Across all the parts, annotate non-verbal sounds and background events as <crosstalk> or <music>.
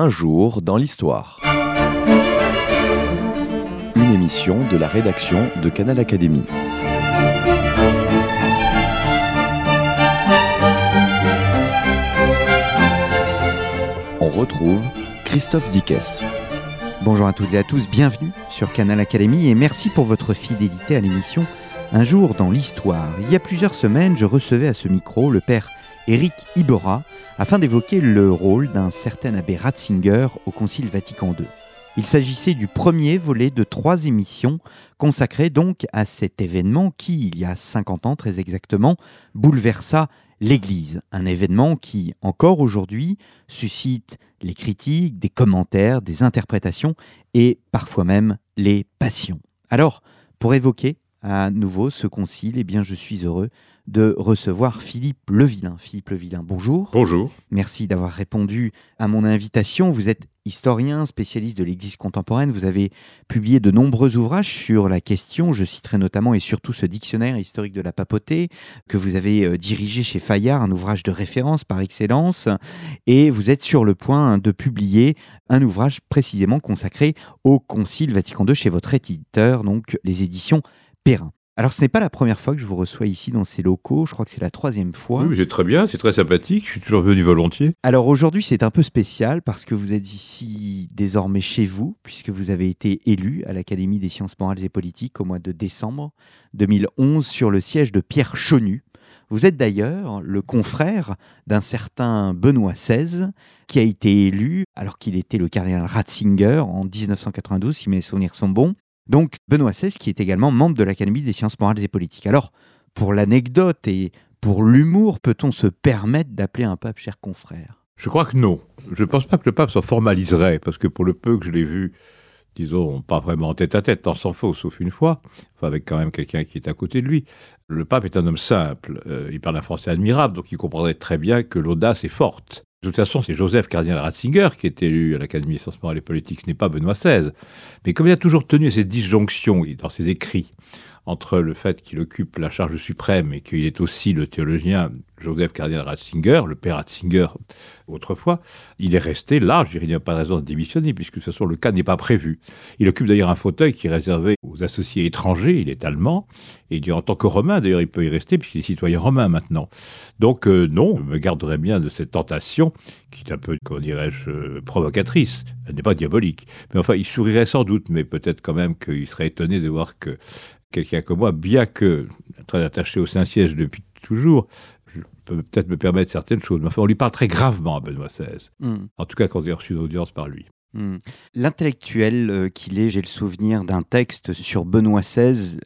Un jour dans l'histoire. Une émission de la rédaction de Canal Académie. On retrouve Christophe Dickès. Bonjour à toutes et à tous, bienvenue sur Canal Académie et merci pour votre fidélité à l'émission Un jour dans l'histoire. Il y a plusieurs semaines, je recevais à ce micro le père Éric Ibora afin d'évoquer le rôle d'un certain abbé Ratzinger au Concile Vatican II. Il s'agissait du premier volet de trois émissions consacrées donc à cet événement qui, il y a 50 ans très exactement, bouleversa l'Église. Un événement qui, encore aujourd'hui, suscite les critiques, des commentaires, des interprétations et parfois même les passions. Alors, pour évoquer à nouveau ce concile, eh bien, je suis heureux de recevoir Philippe Levillain. Philippe Levillain, bonjour. Bonjour. Merci d'avoir répondu à mon invitation. Vous êtes historien, spécialiste de l'Église contemporaine. Vous avez publié de nombreux ouvrages sur la question. Je citerai notamment et surtout ce dictionnaire historique de la papauté que vous avez euh, dirigé chez Fayard, un ouvrage de référence par excellence. Et vous êtes sur le point de publier un ouvrage précisément consacré au Concile Vatican II chez votre éditeur, donc les éditions Perrin. Alors, ce n'est pas la première fois que je vous reçois ici dans ces locaux. Je crois que c'est la troisième fois. Oui, c'est très bien, c'est très sympathique. Je suis toujours venu volontiers. Alors aujourd'hui, c'est un peu spécial parce que vous êtes ici désormais chez vous, puisque vous avez été élu à l'Académie des sciences morales et politiques au mois de décembre 2011 sur le siège de Pierre Chonu. Vous êtes d'ailleurs le confrère d'un certain Benoît XVI, qui a été élu alors qu'il était le cardinal Ratzinger en 1992, si mes souvenirs sont bons. Donc Benoît XVI qui est également membre de l'Académie des sciences morales et politiques. Alors, pour l'anecdote et pour l'humour, peut-on se permettre d'appeler un pape cher confrère? Je crois que non. Je ne pense pas que le pape s'en formaliserait, parce que pour le peu que je l'ai vu, disons, pas vraiment en tête à tête, tant s'en faut, sauf une fois, avec quand même quelqu'un qui est à côté de lui. Le pape est un homme simple, euh, il parle un français admirable, donc il comprendrait très bien que l'audace est forte. De toute façon, c'est Joseph cardinal Ratzinger qui est élu à l'Académie des sciences morales et politiques, ce n'est pas Benoît XVI. Mais comme il a toujours tenu cette disjonction dans ses écrits entre le fait qu'il occupe la charge suprême et qu'il est aussi le théologien Joseph cardinal Ratzinger, le père Ratzinger autrefois, il est resté là, je dirais, il n'y a pas de raison de démissionner, puisque de toute façon le cas n'est pas prévu. Il occupe d'ailleurs un fauteuil qui est réservé aux associés étrangers, il est allemand, et en tant que romain, d'ailleurs il peut y rester, puisqu'il est citoyen romain maintenant. Donc euh, non, je me garderai bien de cette tentation, qui est un peu, comment dirais-je, euh, provocatrice, elle n'est pas diabolique. Mais enfin, il sourirait sans doute, mais peut-être quand même qu'il serait étonné de voir que quelqu'un comme moi, bien que très attaché au Saint-Siège depuis toujours, je peux peut-être me permettre certaines choses. Mais enfin, on lui parle très gravement à Benoît XVI. Mm. En tout cas, quand j'ai reçu une audience par lui. Mm. L'intellectuel euh, qu'il est, j'ai le souvenir d'un texte sur Benoît XVI,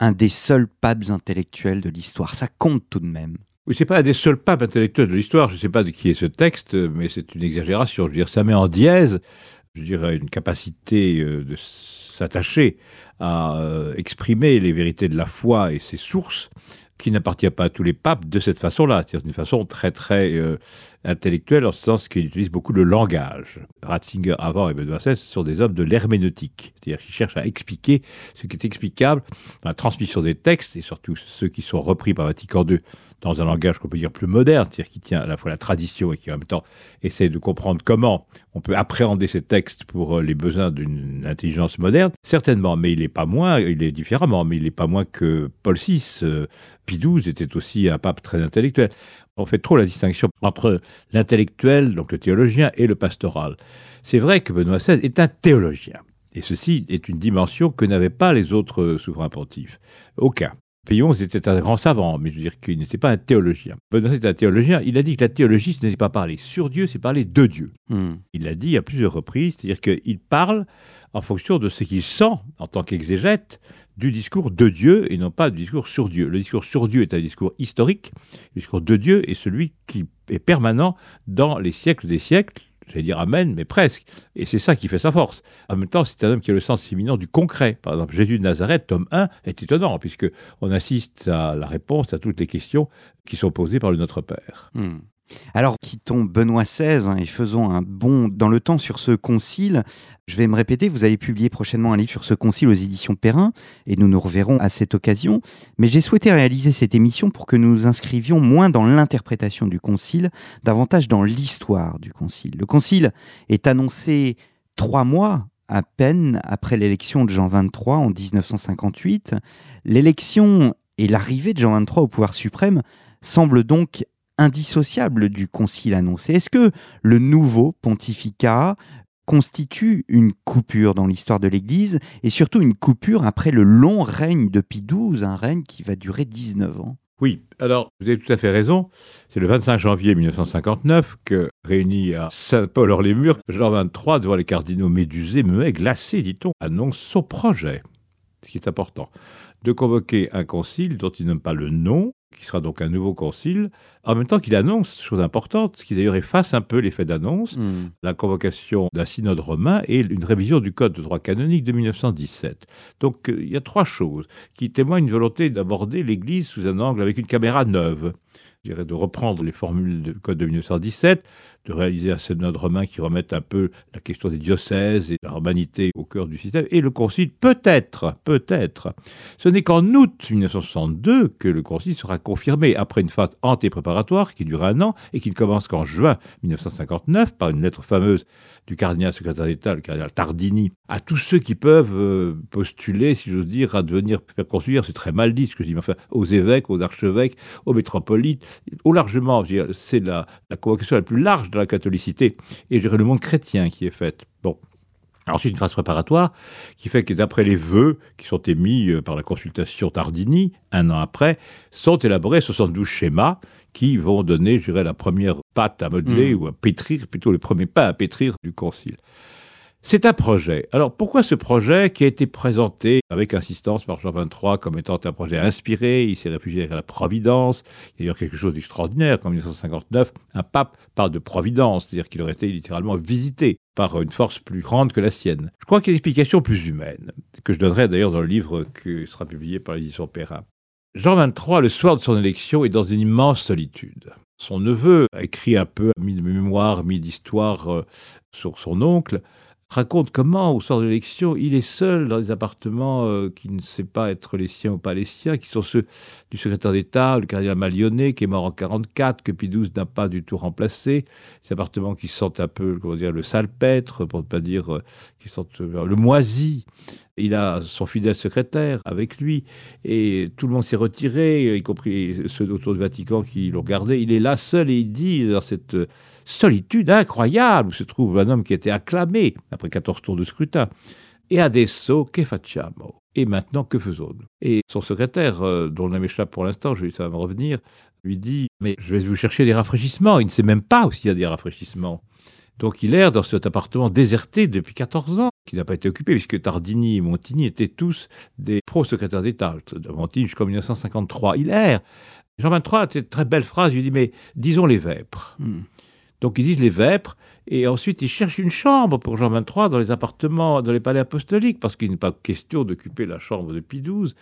un des seuls papes intellectuels de l'histoire. Ça compte tout de même. Oui, c'est pas un des seuls papes intellectuels de l'histoire. Je ne sais pas de qui est ce texte, mais c'est une exagération. Je veux dire, ça met en dièse, je dirais, une capacité euh, de s'attacher à euh, exprimer les vérités de la foi et ses sources, qui n'appartient pas à tous les papes de cette façon-là, c'est-à-dire d'une façon très très euh, intellectuelle, en ce sens qu'il utilise beaucoup le langage. Ratzinger avant et Benoît XVI sont des hommes de l'herméneutique, c'est-à-dire qu'ils cherchent à expliquer ce qui est explicable dans la transmission des textes, et surtout ceux qui sont repris par Vatican II dans un langage qu'on peut dire plus moderne, c'est-à-dire qui tient à la fois la tradition et qui en même temps essaie de comprendre comment on peut appréhender ces textes pour euh, les besoins d'une intelligence moderne, certainement, mais il n'est pas moins, il est différemment, mais il n'est pas moins que Paul VI. Euh, Pie XII était aussi un pape très intellectuel. On fait trop la distinction entre l'intellectuel, donc le théologien, et le pastoral. C'est vrai que Benoît XVI est un théologien. Et ceci est une dimension que n'avaient pas les autres souverains pontifes. Aucun. Pillon était un grand savant, mais je veux dire qu'il n'était pas un théologien. Benoît était un théologien. Il a dit que la théologie, ce n'était pas parler sur Dieu, c'est parler de Dieu. Hmm. Il l'a dit à plusieurs reprises, c'est-à-dire qu'il parle en fonction de ce qu'il sent en tant qu'exégète du discours de Dieu et non pas du discours sur Dieu. Le discours sur Dieu est un discours historique, le discours de Dieu est celui qui est permanent dans les siècles des siècles, j'allais dire Amen, mais presque. Et c'est ça qui fait sa force. En même temps, c'est un homme qui a le sens éminent du concret. Par exemple, Jésus de Nazareth, tome 1, est étonnant, puisque on assiste à la réponse à toutes les questions qui sont posées par le Notre Père. Hmm. Alors, quittons Benoît XVI hein, et faisons un bond dans le temps sur ce concile. Je vais me répéter, vous allez publier prochainement un livre sur ce concile aux éditions Perrin et nous nous reverrons à cette occasion. Mais j'ai souhaité réaliser cette émission pour que nous nous inscrivions moins dans l'interprétation du concile, davantage dans l'histoire du concile. Le concile est annoncé trois mois à peine après l'élection de Jean XXIII en 1958. L'élection et l'arrivée de Jean XXIII au pouvoir suprême semblent donc indissociables du concile annoncé. Est-ce que le nouveau pontificat constitue une coupure dans l'histoire de l'Église et surtout une coupure après le long règne de Pie XII, un règne qui va durer 19 ans? Oui, alors vous avez tout à fait raison. C'est le 25 janvier 1959 que, réuni à Saint-Paul-hors-les-Murs, Jean XXIII, devant les cardinaux médusés, muets, glacés, dit-on, annonce son projet, ce qui est important, de convoquer un concile dont il nomme pas le nom, qui sera donc un nouveau concile, en même temps qu'il annonce, chose importante, ce qui d'ailleurs efface un peu l'effet d'annonce, hmm. la convocation d'un synode romain et une révision du code de droit canonique de 1917. Donc euh, il y a trois choses qui témoignent une volonté d'aborder l'Église sous un angle avec une caméra neuve. Je dirais de reprendre les formules du code de 1917, de réaliser un synode romain qui remette un peu la question des diocèses et la romanité au cœur du système. Et le concile, peut-être, peut-être. Ce n'est qu'en août 1962 que le concile sera confirmé, après une phase anté-préparatoire qui dure un an et qui ne commence qu'en juin 1959 par une lettre fameuse du cardinal secrétaire d'État, le cardinal Tardini, à tous ceux qui peuvent euh, postuler, si j'ose dire, à devenir conciliaire, c'est très mal dit ce que je dis, mais enfin, aux évêques, aux archevêques, aux métropolites, au largement, c'est la, la convocation la plus large de la catholicité, et le monde chrétien qui est faite. Bon, Ensuite, une phase préparatoire qui fait que d'après les vœux qui sont émis euh, par la consultation Tardini, un an après, sont élaborés 72 schémas qui vont donner, je dirais, la première pâte à modeler mm. ou à pétrir, plutôt le premier pas à pétrir du concile. C'est un projet. Alors pourquoi ce projet qui a été présenté avec insistance par Jean XXIII comme étant un projet inspiré? Il s'est réfugié à la providence. Il y a d'ailleurs quelque chose d'extraordinaire qu'en 1959, un pape parle de providence, c'est-à-dire qu'il aurait été littéralement visité par une force plus grande que la sienne. Je crois qu'il y a une explication plus humaine, que je donnerai d'ailleurs dans le livre qui sera publié par l'édition Perrin. Jean XXIII, le soir de son élection, est dans une immense solitude. Son neveu a écrit un peu, mis de mémoire, mis d'histoire euh, sur son oncle, raconte comment, au soir de l'élection, il est seul dans des appartements euh, qui ne sait pas être les siens ou pas les siens, qui sont ceux du secrétaire d'État, le cardinal Malionnet, qui est mort en 44, que Pie n'a pas du tout remplacé. Ces appartements qui sentent un peu, comment dire, le salpêtre, pour ne pas dire, euh, qui sentent euh, le moisi. Il a son fidèle secrétaire avec lui, et tout le monde s'est retiré, y compris ceux autour du Vatican qui l'ont gardé. Il est là seul et il dit, dans cette solitude incroyable où se trouve un homme qui était acclamé après 14 tours de scrutin. Et adesso che facciamo? Et maintenant, que faisons-nous? Et son secrétaire, euh, dont le nom m'échappe pour l'instant, ça va me revenir, lui dit Mais je vais vous chercher des rafraîchissements. Il ne sait même pas s'il y a des rafraîchissements. Donc il erre dans cet appartement déserté depuis 14 ans, qui n'a pas été occupé, puisque Tardini et Montigny étaient tous des pro-secrétaires d'État, Montigny jusqu'en 1953. Il erre. Jean 23 a cette très belle phrase, il dit, mais disons les vêpres. Hmm. Donc ils disent les vêpres, et ensuite ils cherchent une chambre pour Jean XXIII dans les appartements, dans les palais apostoliques, parce qu'il n'est pas question d'occuper la chambre de Pie XII.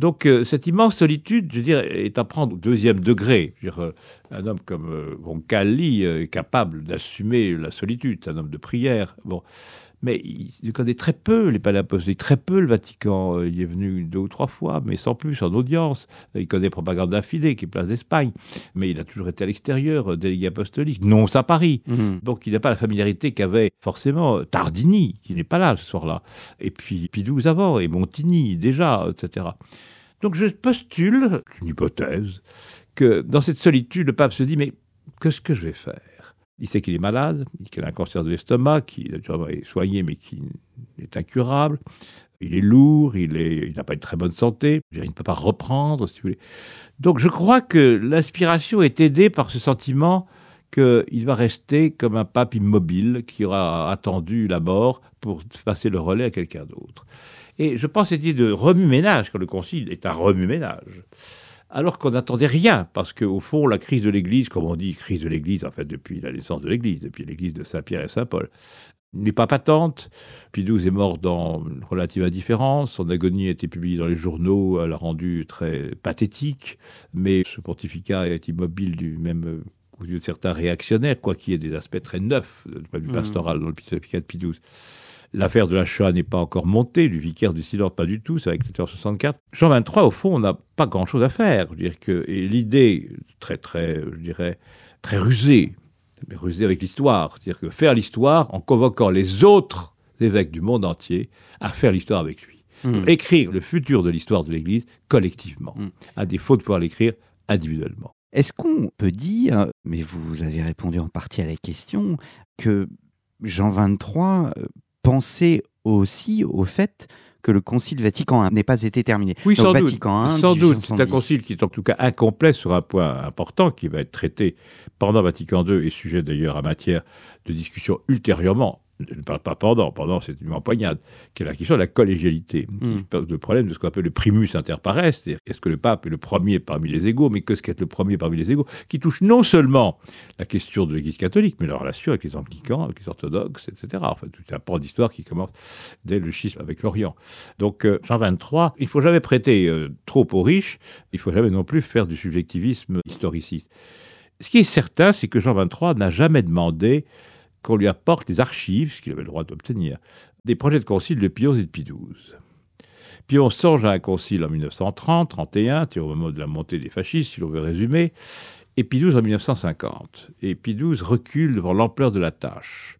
Donc euh, cette immense solitude, je veux dire, est à prendre au deuxième degré. Euh, un homme comme euh, Roncalli est capable d'assumer la solitude, un homme de prière. Mais il connaît très peu les palais apostoliques, très peu le Vatican. Euh, il est venu deux ou trois fois, mais sans plus, en audience. Il connaît Propaganda Fide, qui est place d'Espagne, mais il a toujours été à l'extérieur, euh, délégué apostolique, non à Paris. Mhm. Donc il n'a pas la familiarité qu'avait forcément Tardini, qui n'est pas là ce soir-là, et puis Pidouze avant, et Montigny déjà, etc. Donc je postule, une hypothèse, que dans cette solitude, le pape se dit, mais qu'est-ce que je vais faire? Il sait qu'il est malade, qu'il a un cancer de l'estomac, qui est soigné mais qui est incurable. Il est lourd, il, n'a pas une très bonne santé, il ne peut pas reprendre, si vous voulez. Donc je crois que l'inspiration est aidée par ce sentiment qu'il va rester comme un pape immobile qui aura attendu la mort pour passer le relais à quelqu'un d'autre. Et je pense idée de remue-ménage, quand le concile est un remue-ménage, alors qu'on n'attendait rien, parce qu'au fond, la crise de l'Église, comme on dit, crise de l'Église, en fait, depuis la naissance de l'Église, depuis l'Église de Saint-Pierre et Saint-Paul, n'est pas patente. Pie XII est mort dans une relative indifférence. Son agonie a été publiée dans les journaux. Elle l'a rendu très pathétique. Mais ce pontificat est immobile du même aux yeux de certains réactionnaires, quoi qu'il y ait des aspects très neufs du point de vue Mmh. pastoral dans le Picat de Pie XII. L'affaire de la l'achat n'est pas encore montée, du vicaire du Silor pas du tout, c'est avec 64. Jean 23, au fond, on n'a pas grand-chose à faire. Dire que, et l'idée, très, très, je dirais, très rusée, mais rusée avec l'histoire, c'est-à-dire que faire l'histoire en convoquant les autres évêques du monde entier à faire l'histoire avec lui. Hmm. Écrire le futur de l'histoire de l'Église collectivement, hmm. à défaut de pouvoir l'écrire individuellement. Est-ce qu'on peut dire, mais vous avez répondu en partie à la question, que Jean 23 penser aussi au fait que le Concile Vatican I n'ait pas été terminé. Oui, sans doute. Sans doute. C'est un concile qui est en tout cas incomplet sur un point important qui va être traité pendant Vatican II et sujet d'ailleurs à matière de discussion ultérieurement je ne parle pas pendant, pendant c'est une empoignade, qui est la question de la collégialité, qui Mm. pose le problème de ce qu'on appelle le primus inter pares, c'est-à-dire est-ce que le pape est le premier parmi les égaux, mais qu'est-ce qu'être le premier parmi les égaux, qui touche non seulement la question de l'Église catholique, mais la relation avec les anglicans, avec les orthodoxes, etc. Enfin, tout un pan d'histoire qui commence dès le schisme avec l'Orient. Donc, euh, Jean 23, il faut jamais prêter euh, trop aux riches, il faut jamais non plus faire du subjectivisme historiciste. Ce qui est certain, c'est que Jean 23 n'a jamais demandé qu'on lui apporte les archives, ce qu'il avait le droit d'obtenir, des projets de concile de Pie XI et de Pie XII. Songe à un concile en 1930, 31, au moment de la montée des fascistes, si l'on veut résumer, et Pie en 1950. Et Pie recule devant l'ampleur de la tâche,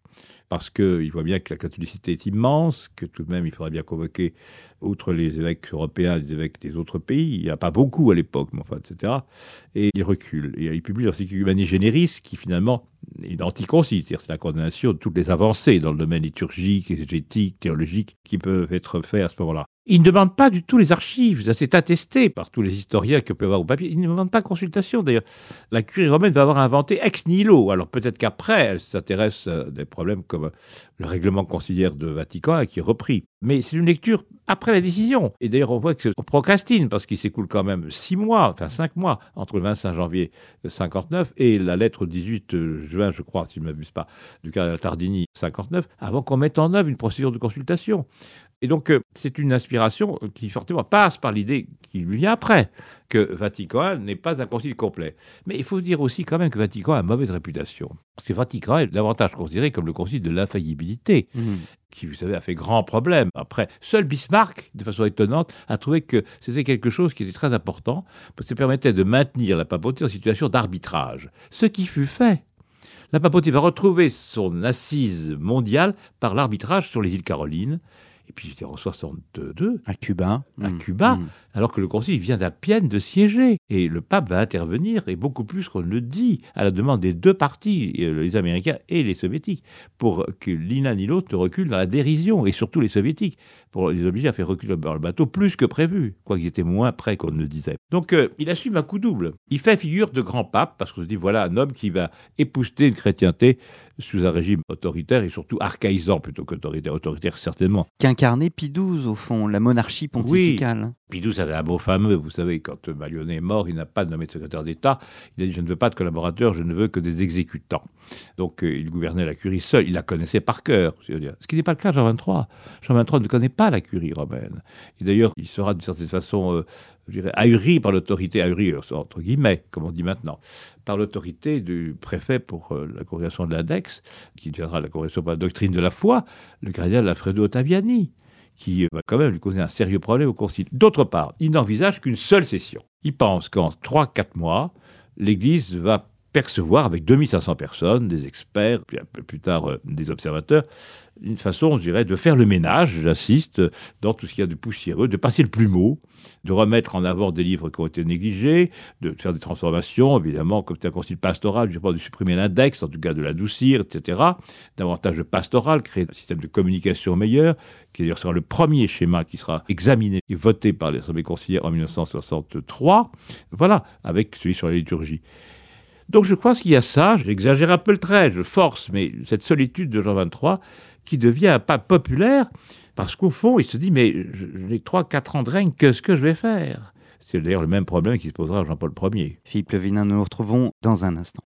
parce qu'il voit bien que la catholicité est immense, que tout de même il faudrait bien convoquer, outre les évêques européens, les évêques des autres pays, il n'y a pas beaucoup à l'époque, mais enfin, etc. Et il recule. Et il publie l'Encyclopédie Generis, qui finalement est anticoncile, c'est-à-dire c'est la condamnation de toutes les avancées dans le domaine liturgique, exégétique, théologique, qui peuvent être faites à ce moment-là. Il ne demande pas du tout les archives, c'est attesté par tous les historiens que peut avoir au papier. Il ne demande pas consultation d'ailleurs. La curie romaine va avoir inventé ex nihilo. Alors peut-être qu'après, elle s'intéresse à des problèmes comme le règlement conciliaire de Vatican qui est repris. Mais c'est une lecture après la décision. Et d'ailleurs, on voit qu'on procrastine parce qu'il s'écoule quand même six mois, enfin cinq mois, entre le 25 janvier 59 et la lettre 18 juin, je crois, si je ne m'abuse pas, du cardinal Tardini 59, avant qu'on mette en œuvre une procédure de consultation. Et donc, euh, c'est une inspiration qui fortement passe par l'idée qui lui vient après, que Vatican I n'est pas un concile complet. Mais il faut dire aussi quand même que Vatican a une mauvaise réputation. Parce que Vatican est davantage considéré comme le concile de l'infaillibilité, Mhm. qui, vous savez, a fait grand problème. Après, seul Bismarck, de façon étonnante, a trouvé que c'était quelque chose qui était très important, parce que ça permettait de maintenir la papauté en situation d'arbitrage. Ce qui fut fait. La papauté va retrouver son assise mondiale par l'arbitrage sur les îles Carolines. Et puis c'était en 62, À Cuba. À Mhm. Cuba. Mhm. alors que le Concile vient d'à peine de siéger. Et le pape va intervenir, et beaucoup plus qu'on ne le dit, à la demande des deux parties, euh, les Américains et les Soviétiques, pour que l'un ni l'autre ne recule dans la dérision, et surtout les Soviétiques, pour les obliger à faire reculer le bateau plus que prévu, quoiqu'ils étaient moins prêts qu'on ne le disait. Donc euh, il assume un coup double. Il fait figure de grand pape, parce qu'on se dit, voilà un homme qui va épouster une chrétienté sous un régime autoritaire, et surtout archaïsant plutôt qu'autoritaire, autoritaire certainement. Qu'incarnait Pie XII, au fond, la monarchie pontificale. XII avait un mot fameux, vous savez, quand Malionnet est mort, il n'a pas nommé de secrétaire d'État. Il a dit Je ne veux pas de collaborateurs, je ne veux que des exécutants. Donc euh, il gouvernait la curie seul, il la connaissait par cœur. Ce qui n'est pas le cas de Jean XXIII. Jean XXIII ne connaît pas la curie romaine. Et d'ailleurs, il sera d'une certaine façon, euh, je dirais, ahuri par l'autorité, ahuri entre guillemets, comme on dit maintenant, par l'autorité du préfet pour euh, la congrégation de l'index, qui deviendra la congrégation pour la doctrine de la foi, le cardinal Alfredo Ottaviani qui va quand même lui causer un sérieux problème au Concile. D'autre part, il n'envisage qu'une seule session. Il pense qu'en 3-4 mois, l'Église va percevoir avec 2500 personnes, des experts, puis un peu plus tard euh, des observateurs, une façon, je dirais, de faire le ménage, j'insiste, dans tout ce qu'il y a de poussiéreux, de passer le plumeau, de remettre en avant des livres qui ont été négligés, de faire des transformations, évidemment, comme c'est un concile pastoral, je pense de supprimer l'index, en tout cas de l'adoucir, etc. Davantage de pastoral, créer un système de communication meilleur, qui d'ailleurs sera le premier schéma qui sera examiné et voté par l'Assemblée conciliaire en 1963, voilà, avec celui sur la liturgie. Donc je crois qu'il y a ça, j'exagère un peu le trait, je force, mais cette solitude de Jean XXIII qui devient un populaire, parce qu'au fond, il se dit, mais j'ai 3-4 ans de règne, qu'est-ce que je vais faire? C'est d'ailleurs le même problème qui se posera à Jean-Paul Ier. Philippe Levinin, nous nous retrouvons dans un instant.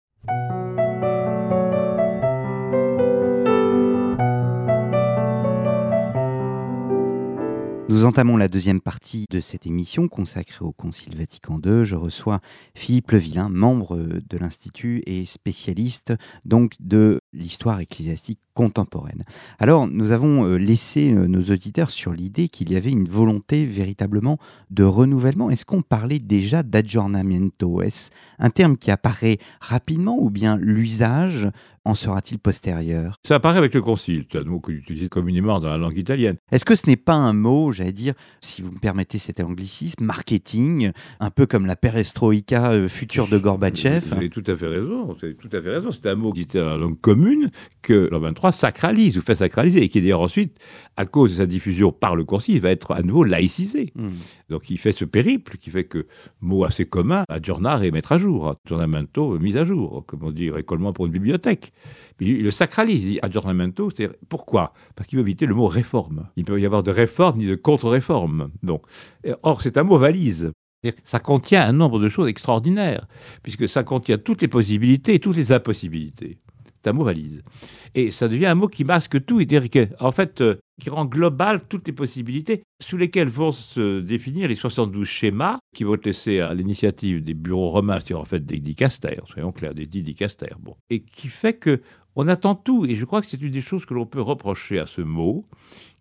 Entamons la deuxième partie de cette émission consacrée au Concile Vatican II. Je reçois Philippe Levillain, membre de l'Institut et spécialiste donc de l'histoire ecclésiastique contemporaine. Alors, nous avons euh, laissé euh, nos auditeurs sur l'idée qu'il y avait une volonté véritablement de renouvellement. Est-ce qu'on parlait déjà d'aggiornamento? Est-ce un terme qui apparaît rapidement ou bien l'usage en sera-t-il postérieur? Ça apparaît avec le concile, c'est un mot qu'on utilise communément dans la langue italienne. Est-ce que ce n'est pas un mot, j'allais dire, si vous me permettez cet anglicisme, marketing, un peu comme la perestroïka euh, future de Gorbatchev? Vous avez tout à fait raison, vous avez tout à fait raison. C'est un mot qui était dans la langue commune que l'an 23 sacralise ou fait sacraliser et qui d'ailleurs ensuite, à cause de sa diffusion par le concile, va être à nouveau laïcisé. Hmm. Donc il fait ce périple qui fait que, mot assez commun, adjournar et mettre à jour, aggiornamento, mise à jour, comme on dit, récollement pour une bibliothèque. il le sacralise, il dit aggiornamento, c'est pourquoi? Parce qu'il veut éviter le mot réforme. Il peut y avoir de réforme ni de contre-réforme. Donc, or, c'est un mot valise. Ça contient un nombre de choses extraordinaires, puisque ça contient toutes les possibilités et toutes les impossibilités. C'est un mot valise. Et ça devient un mot qui masque tout, et en fait, euh, qui rend global toutes les possibilités sous lesquelles vont se définir les 72 schémas qui vont être laissés à l'initiative des bureaux romains, c'est-à-dire en fait des dicastères, soyons clairs, des dix dicastères. Bon. Et qui fait que on attend tout, et je crois que c'est une des choses que l'on peut reprocher à ce mot,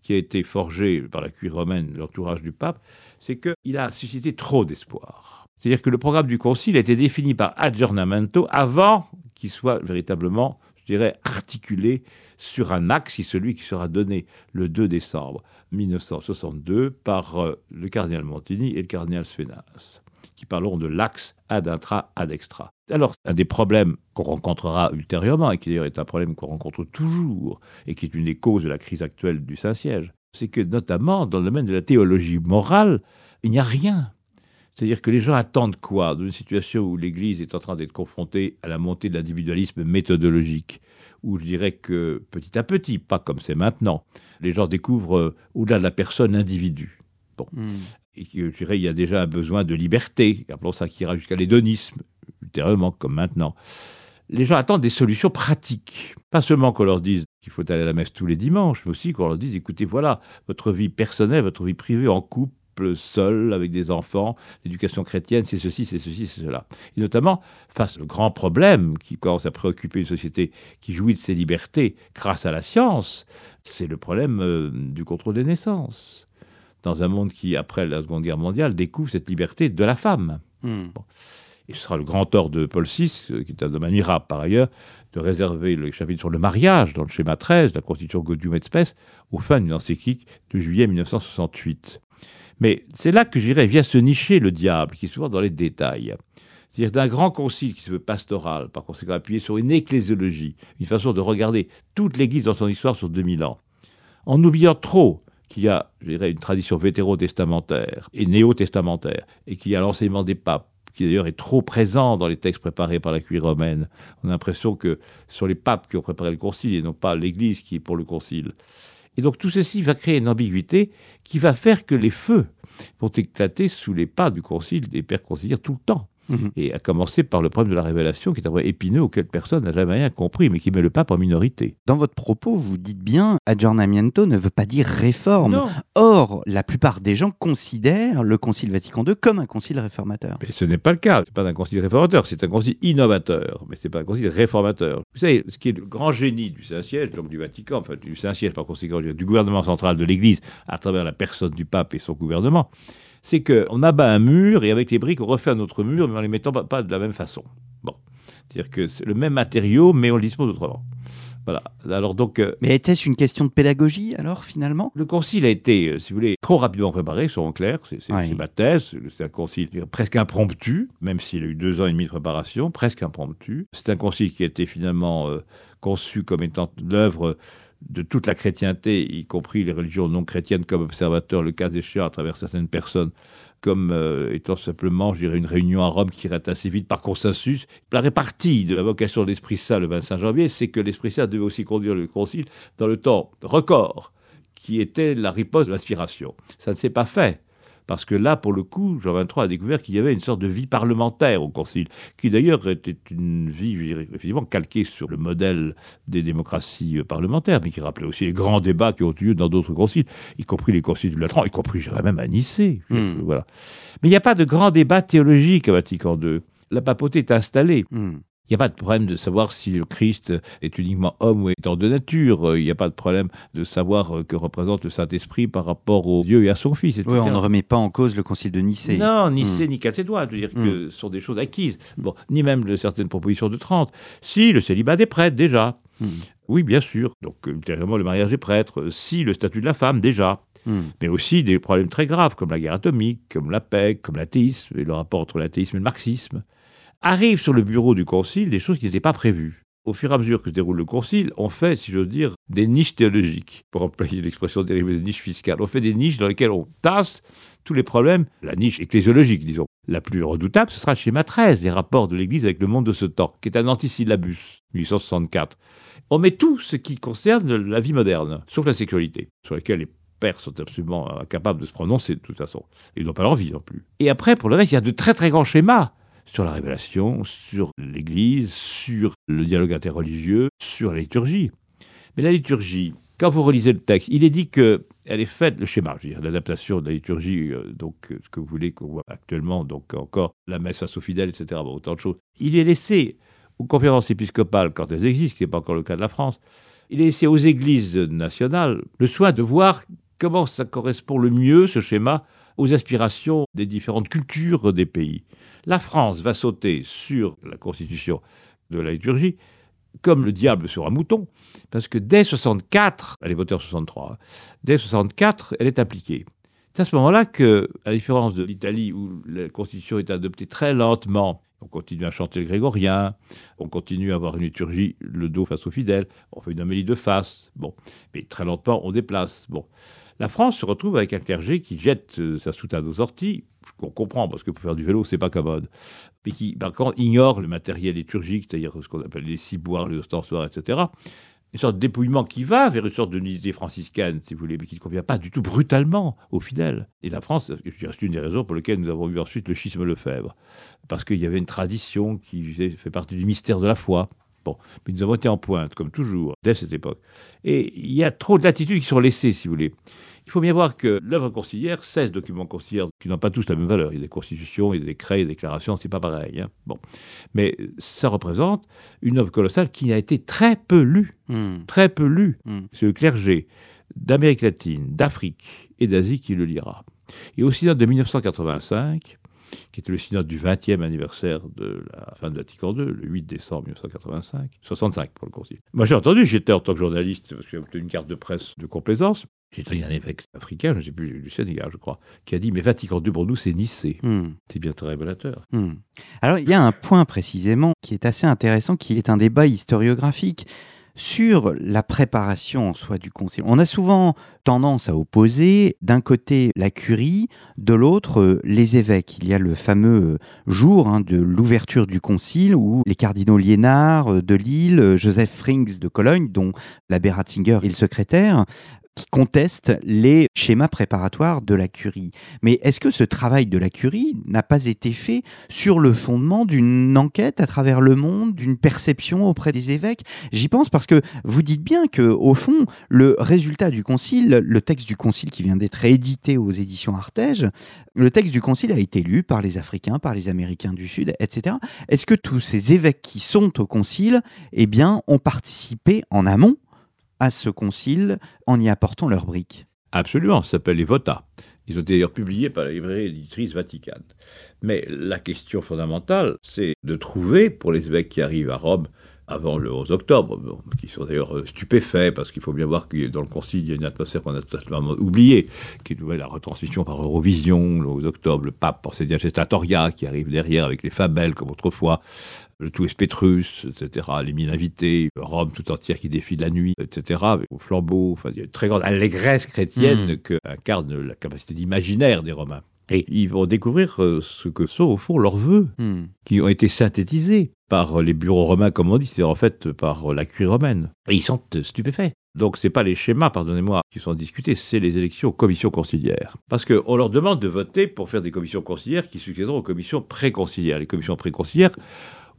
qui a été forgé par la curie romaine, l'entourage du pape, c'est qu'il a suscité trop d'espoir. C'est-à-dire que le programme du concile a été défini par aggiornamento avant qu'il soit véritablement je dirais, articulé sur un axe, celui qui sera donné le 2 décembre 1962 par euh, le cardinal Montini et le cardinal Sfenas, qui parleront de l'axe ad intra, ad extra. Alors, un des problèmes qu'on rencontrera ultérieurement, et qui d'ailleurs est un problème qu'on rencontre toujours, et qui est une des causes de la crise actuelle du Saint-Siège, c'est que notamment dans le domaine de la théologie morale, il n'y a rien. C'est-à-dire que les gens attendent quoi? D'une situation où l'Église est en train d'être confrontée à la montée de l'individualisme méthodologique, où je dirais que petit à petit, pas comme c'est maintenant, les gens découvrent euh, au-delà de la personne l'individu. Bon. Hmm. Et je dirais, il y a déjà un besoin de liberté, appelons ça qui ira jusqu'à l'hédonisme, ultérieurement, comme maintenant. Les gens attendent des solutions pratiques. Pas seulement qu'on leur dise qu'il faut aller à la messe tous les dimanches, mais aussi qu'on leur dise, écoutez, voilà, votre vie personnelle, votre vie privée en couple, seul, avec des enfants, l'éducation chrétienne, c'est ceci, c'est ceci, c'est cela. Et notamment, face au grand problème qui commence à préoccuper une société qui jouit de ses libertés grâce à la science, c'est le problème euh, du contrôle des naissances. Dans un monde qui, après la Seconde Guerre mondiale, découvre cette liberté de la femme. Hmm. Et ce sera le grand tort de Paul VI, euh, qui est un admirable par ailleurs, de réserver le chapitre sur le mariage dans le schéma 13 de la Constitution Gaudium et Spes au fin d'une encyclique de juillet 1968. Mais c'est là que j'irais, vient se nicher le diable, qui est souvent dans les détails. C'est-à-dire d'un grand concile qui se veut pastoral, par conséquent appuyé sur une ecclésiologie, une façon de regarder toute l'Église dans son histoire sur 2000 ans, en oubliant trop qu'il y a, je dirais, une tradition vétéro-testamentaire et néo-testamentaire, et qu'il y a l'enseignement des papes, qui d'ailleurs est trop présent dans les textes préparés par la curie romaine. On a l'impression que ce sont les papes qui ont préparé le concile et non pas l'Église qui est pour le concile. Et donc tout ceci va créer une ambiguïté qui va faire que les feux vont éclater sous les pas du concile des pères conciliaires tout le temps. Mhm. Et à commencer par le problème de la révélation, qui est un vrai épineux auquel personne n'a jamais rien compris, mais qui met le pape en minorité. Dans votre propos, vous dites bien aggiornamento ne veut pas dire réforme. Or, la plupart des gens considèrent le Concile Vatican II comme un concile réformateur. Mais ce n'est pas le cas. Ce n'est pas un concile réformateur, c'est un concile innovateur, mais ce n'est pas un concile réformateur. Vous savez, ce qui est le grand génie du Saint-Siège, donc du Vatican, enfin du Saint-Siège par conséquent, du gouvernement central de l'Église, à travers la personne du pape et son gouvernement, c'est qu'on abat un mur et avec les briques, on refait un autre mur, mais en les mettant pas, de la même façon. Bon. C'est-à-dire que c'est le même matériau, mais on le dispose autrement. Voilà. Alors donc. Euh, mais était-ce une question de pédagogie alors finalement? Le concile a été, euh, si vous voulez, trop rapidement préparé, soyons clairs. C'est ma thèse. C'est un concile presque impromptu, même s'il a eu deux ans et demi de préparation, presque impromptu. C'est un concile qui a été finalement euh, conçu comme étant l'œuvre de toute la chrétienté, y compris les religions non chrétiennes comme observateurs, le cas échéant à travers certaines personnes, comme euh, étant simplement, je dirais, une réunion à Rome qui irait assez vite par consensus. La répartie de la vocation de l'Esprit Saint le 25 janvier, c'est que l'Esprit Saint devait aussi conduire le concile dans le temps record, qui était la riposte de l'inspiration. Ça ne s'est pas fait Parce que là, pour le coup, Jean XXIII a découvert qu'il y avait une sorte de vie parlementaire au Concile, qui d'ailleurs était une vie, effectivement, calquée sur le modèle des démocraties parlementaires, mais qui rappelait aussi les grands débats qui ont eu lieu dans d'autres conciles, y compris les conciles du Latran, y compris, je dirais même à Nicée. Hmm. Voilà. Mais il n'y a pas de grand débat théologique à Vatican II. La papauté est installée. Hmm. Il n'y a pas de problème de savoir si le Christ est uniquement homme ou étant de nature. Il n'y a pas de problème de savoir que représente le Saint-Esprit par rapport au Dieu et à son Fils, etc. Ouais, on ne remet pas en cause le concile de Nicée. Non, Nicée Hmm. ni Calcédoine, je veux dire que ce sont des choses acquises. Bon, ni même de certaines propositions de Trente. Si, le célibat des prêtres, déjà. Hmm. Oui, bien sûr. Donc, ultérieurement, le mariage des prêtres. Si, le statut de la femme, déjà. Hmm. Mais aussi des problèmes très graves, comme la guerre atomique, comme la paix, comme l'athéisme, et le rapport entre l'athéisme et le marxisme. Arrivent sur le bureau du concile des choses qui n'étaient pas prévues. Au fur et à mesure que déroule le concile, on fait, si j'ose dire, des niches théologiques, pour employer l'expression dérivée de niche fiscale. On fait des niches dans lesquelles on tasse tous les problèmes, la niche ecclésiologique, disons. La plus redoutable, ce sera le schéma 13, les rapports de l'Église avec le monde de ce temps, qui est un antisyllabus, 1864. On met tout ce qui concerne la vie moderne, sauf la sexualité, sur laquelle les pères sont absolument incapables de se prononcer de toute façon. Ils n'ont pas l'envie non plus. Et après, pour le reste, il y a de très très grands schémas sur la révélation, sur l'Église, sur le dialogue interreligieux, sur la liturgie. Mais la liturgie, quand vous relisez le texte, il est dit que elle est faite, le schéma, l'adaptation de la liturgie, euh, donc euh, ce que vous voulez qu'on voit actuellement, donc encore la messe face aux fidèles, etc., autant de choses. Il est laissé aux conférences épiscopales, quand elles existent, ce qui n'est pas encore le cas de la France, il est laissé aux églises nationales le soin de voir comment ça correspond le mieux, ce schéma, aux aspirations des différentes cultures des pays. La France va sauter sur la constitution de la liturgie comme le diable sur un mouton, parce que dès 64, elle est votée en 63, hein, dès 64, elle est appliquée. C'est à ce moment-là que, à différence de l'Italie où la constitution est adoptée très lentement, on continue à chanter le grégorien, on continue à avoir une liturgie, le dos face aux fidèles, on fait une homélie de face, bon, mais très lentement on déplace, bon. La France se retrouve avec un clergé qui jette euh, sa soutane aux orties, qu'on comprend parce que pour faire du vélo c'est pas commode, mais qui par contre ignore le matériel liturgique, c'est-à-dire ce qu'on appelle les ciboires, les ostensoirs, etc. Une sorte de dépouillement qui va vers une sorte de unité franciscaine, si vous voulez, mais qui ne convient pas du tout brutalement aux fidèles. Et la France, c'est une des raisons pour lesquelles nous avons eu ensuite le schisme Lefebvre, parce qu'il y avait une tradition qui faisait- fait partie du mystère de la foi. Bon, mais nous avons été en pointe, comme toujours, dès cette époque. Et il y a trop de latitudes qui sont laissées, si vous voulez. Il faut bien voir que l'œuvre conciliaire, 16 documents conciliaires qui n'ont pas tous la même valeur. Il y a des constitutions, il y a des décrets, des déclarations, c'est pas pareil. hein. Bon. Mais ça représente une œuvre colossale qui a été très peu lue. Hmm. Très peu lue. Hmm. C'est le clergé d'Amérique latine, d'Afrique et d'Asie qui le lira. Et au synode de 1985, qui était le synode du 20e anniversaire de la fin de Vatican II, le 8 décembre 1985, 65 pour le concile. Moi j'ai entendu, j'étais en tant que journaliste, parce que j'ai obtenu une carte de presse de complaisance, j'ai un évêque africain, je ne sais plus, du Sénégal je crois, qui a dit, mais Vatican II pour nous c'est Nicée. Hmm. C'est bien très révélateur. Hmm. Alors, il y a un point précisément qui est assez intéressant, qui est un débat historiographique sur la préparation en soi du concile. On a souvent tendance à opposer d'un côté la curie, de l'autre euh, les évêques. Il y a le fameux euh, jour hein, de l'ouverture du concile où les cardinaux Liénard euh, de Lille, Joseph Frings de Cologne, dont l'abbé Ratzinger est le secrétaire, qui contestent les schémas préparatoires de la curie. Mais est-ce que ce travail de la curie n'a pas été fait sur le fondement d'une enquête à travers le monde, d'une perception auprès des évêques? J'y pense parce que vous dites bien que, au fond, le résultat du concile, le texte du concile qui vient d'être édité aux éditions Artege, le texte du concile a été lu par les Africains, par les Américains du Sud, etc. Est-ce que tous ces évêques qui sont au concile, eh bien, ont participé en amont à ce concile en y apportant leurs briques Absolument, ça s'appelle les VOTA. Ils ont d'ailleurs publiés par la librairie éditrice Vaticane. Mais la question fondamentale, c'est de trouver, pour les évêques qui arrivent à Rome avant le 11 octobre, qui sont d'ailleurs euh, stupéfaits, parce qu'il faut bien voir que dans le concile, il y a une atmosphère qu'on a totalement oubliée, qui est la retransmission par Eurovision, le 11 octobre, le pape pour ses Gestatoria, qui arrive derrière avec les fabelles, comme autrefois, le tout est Pétrus, etc., les mille invités, Rome tout entière qui défile la nuit, etc., au flambeau, enfin, il y a une très grande allégresse chrétienne Mm. que incarne la capacité d'imaginaire des Romains. Et ils vont découvrir euh, ce que sont au fond leurs vœux, Hmm. qui ont été synthétisés par les bureaux romains, comme on dit, c'est en fait par la curie romaine. Et ils sont stupéfaits. Donc c'est pas les schémas, pardonnez-moi, qui sont discutés, c'est les élections aux commissions conciliaires. Parce qu'on leur demande de voter pour faire des commissions conciliaires qui succéderont aux commissions préconciliaires. Les commissions préconciliaires,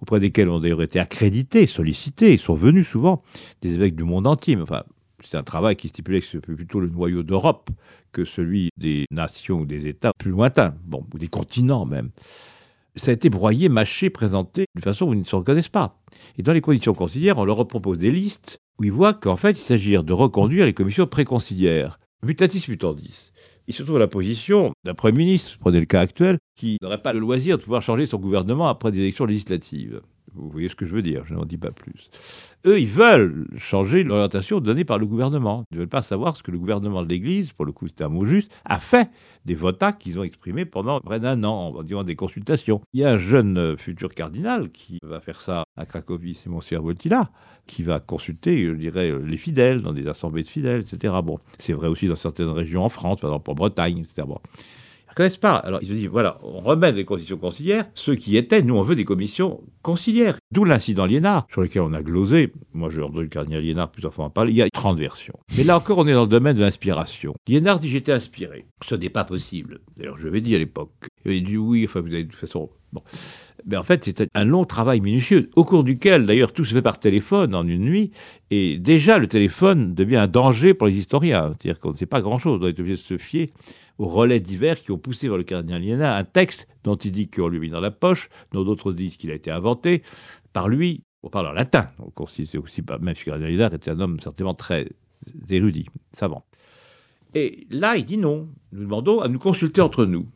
auprès desquelles ont d'ailleurs été accrédités, sollicités, ils sont venus souvent des évêques du monde entier. Mais Enfin, c'est un travail qui stipulait que c'était plutôt le noyau d'Europe que celui des nations ou des États plus lointains, ou des continents même. Ça a été broyé, mâché, présenté d'une façon où ils ne se reconnaissent pas. Et dans les conditions conciliaires, on leur propose des listes où ils voient qu'en fait, il s'agit de reconduire les commissions préconciliaires. Mutatis mutandis. Il se trouve à la position d'un Premier ministre, prenez le cas actuel, qui n'aurait pas le loisir de pouvoir changer son gouvernement après des élections législatives. Vous voyez ce que je veux dire, je n'en dis pas plus. Eux, ils veulent changer l'orientation donnée par le gouvernement. Ils ne veulent pas savoir ce que le gouvernement de l'Église, pour le coup c'est un mot juste, a fait des votats qu'ils ont exprimés pendant près d'un an, en disant des consultations. Il y a un jeune euh, futur cardinal qui va faire ça à Cracovie, c'est Monsieur Voltila, qui va consulter, je dirais, les fidèles dans des assemblées de fidèles, etc. Bon, c'est vrai aussi dans certaines régions en France, par exemple en Bretagne, etc. Bon. Pas. Alors ils se disent, voilà, on remet les conditions conciliaires. Ceux qui étaient, nous, on veut des commissions conciliaires. D'où l'incident Liénard, sur lequel on a glosé. Moi, j'ai entendu le cardinal Liénard plusieurs fois en parler. Il y a 30 versions. Mais là encore, on est dans le domaine de l'inspiration. Liénard dit, j'étais inspiré. Ce n'est pas possible. D'ailleurs, je l'avais dit à l'époque. Il a dit, oui, enfin, vous avez de toute façon... Bon. Mais en fait, c'est un long travail minutieux, au cours duquel, d'ailleurs, tout se fait par téléphone en une nuit. Et déjà, le téléphone devient un danger pour les historiens. C'est-à-dire qu'on ne sait pas grand-chose. On est obligé de se fier aux relais divers qui ont poussé vers le cardinal Liénard un texte dont il dit qu'on lui mis dans la poche, dont d'autres disent qu'il a été inventé par lui. On parle en latin. Donc, c'est aussi pas, même si le cardinal Liénard était un homme certainement très érudit, savant. Et là, il dit non. Nous demandons à nous consulter entre nous.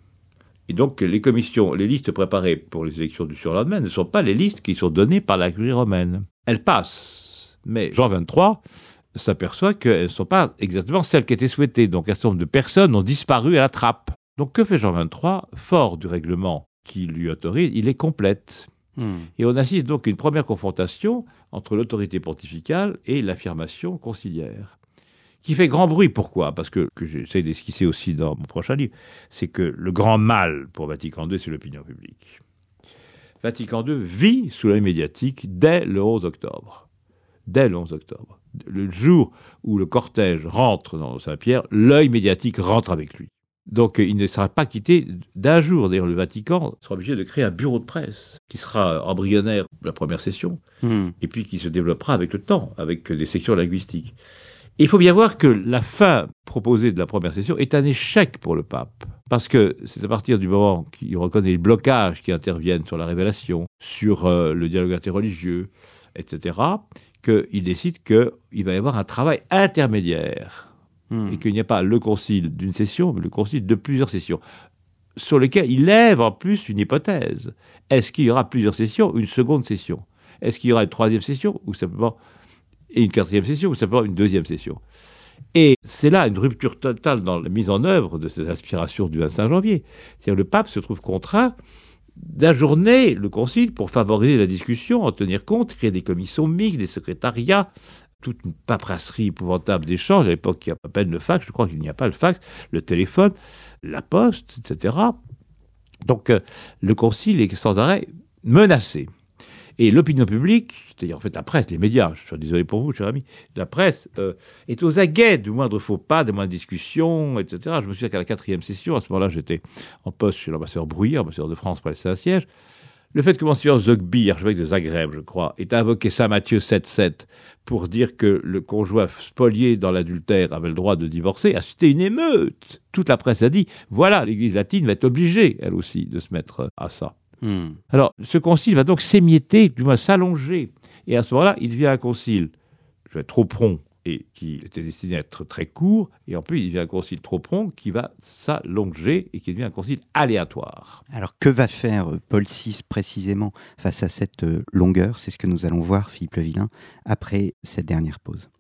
Et donc, les commissions, les listes préparées pour les élections du surlendemain ne sont pas les listes qui sont données par la curie romaine. Elles passent. Mais Jean 23 s'aperçoit qu'elles ne sont pas exactement celles qui étaient souhaitées. Donc, un certain nombre de personnes ont disparu à la trappe. Donc, que fait Jean 23 Fort du règlement qui lui autorise, il les complète. Hmm. Et on assiste donc à une première confrontation entre l'autorité pontificale et l'affirmation conciliaire qui fait grand bruit. Pourquoi? Parce que, que j'essaie d'esquisser aussi dans mon prochain livre, c'est que le grand mal pour Vatican II, c'est l'opinion publique. Vatican II vit sous l'œil médiatique dès le 11 octobre. Dès le 11 octobre. Le jour où le cortège rentre dans Saint-Pierre, l'œil médiatique rentre avec lui. Donc il ne sera pas quitté d'un jour. D'ailleurs, le Vatican sera obligé de créer un bureau de presse qui sera embryonnaire la première session, Hmm. et puis qui se développera avec le temps, avec des sections linguistiques. Il faut bien voir que la fin proposée de la première session est un échec pour le pape. Parce que c'est à partir du moment qu'il reconnaît les blocages qui interviennent sur la révélation, sur euh, le dialogue interreligieux, etc., qu'il décide qu'il va y avoir un travail intermédiaire Hmm. et qu'il n'y a pas le concile d'une session, mais le concile de plusieurs sessions, sur lequel il lève en plus une hypothèse. Est-ce qu'il y aura plusieurs sessions une seconde session? Est-ce qu'il y aura une troisième session ou simplement et une quatrième session ou simplement une deuxième session Et c'est là une rupture totale dans la mise en œuvre de ces aspirations du 25 janvier. C'est-à-dire le pape se trouve contraint d'ajourner le concile pour favoriser la discussion, en tenir compte, créer des commissions mixtes, des secrétariats, toute une paperasserie épouvantable d'échanges. À l'époque, il y a à peine le fax, je crois qu'il n'y a pas le fax, le téléphone, la poste, etc. Donc, euh, le concile est sans arrêt menacé. Et l'opinion publique, c'est-à-dire en fait la presse, les médias, je suis désolé pour vous, cher ami, la presse euh, est aux aguets du moindre faux pas, des moindres discussions, etc. Je me souviens qu'à la quatrième session, à ce moment-là, j'étais en poste chez l'ambassadeur Brouillard, ambassadeur de France pour le Saint-Siège. Le fait que Monseigneur Zogby, archevêque de Zagreb, je crois, ait invoqué Saint Matthieu 7.7 pour dire que le conjoint spolié dans l'adultère avait le droit de divorcer, a suscité une émeute. Toute la presse a dit, voilà, l'Église latine va être obligée, elle aussi, de se mettre à ça. Hmm. Alors, ce concile va donc s'émietter, du moins s'allonger. Et à ce moment-là, il devient un concile, je vais être trop prompt, et qui était destiné à être très court. Et en plus, il devient un concile trop prompt qui va s'allonger et qui devient un concile aléatoire. Alors que va faire euh, Paul VI précisément face à cette euh, longueur? C'est ce que nous allons voir, Philippe Levillain, après cette dernière pause.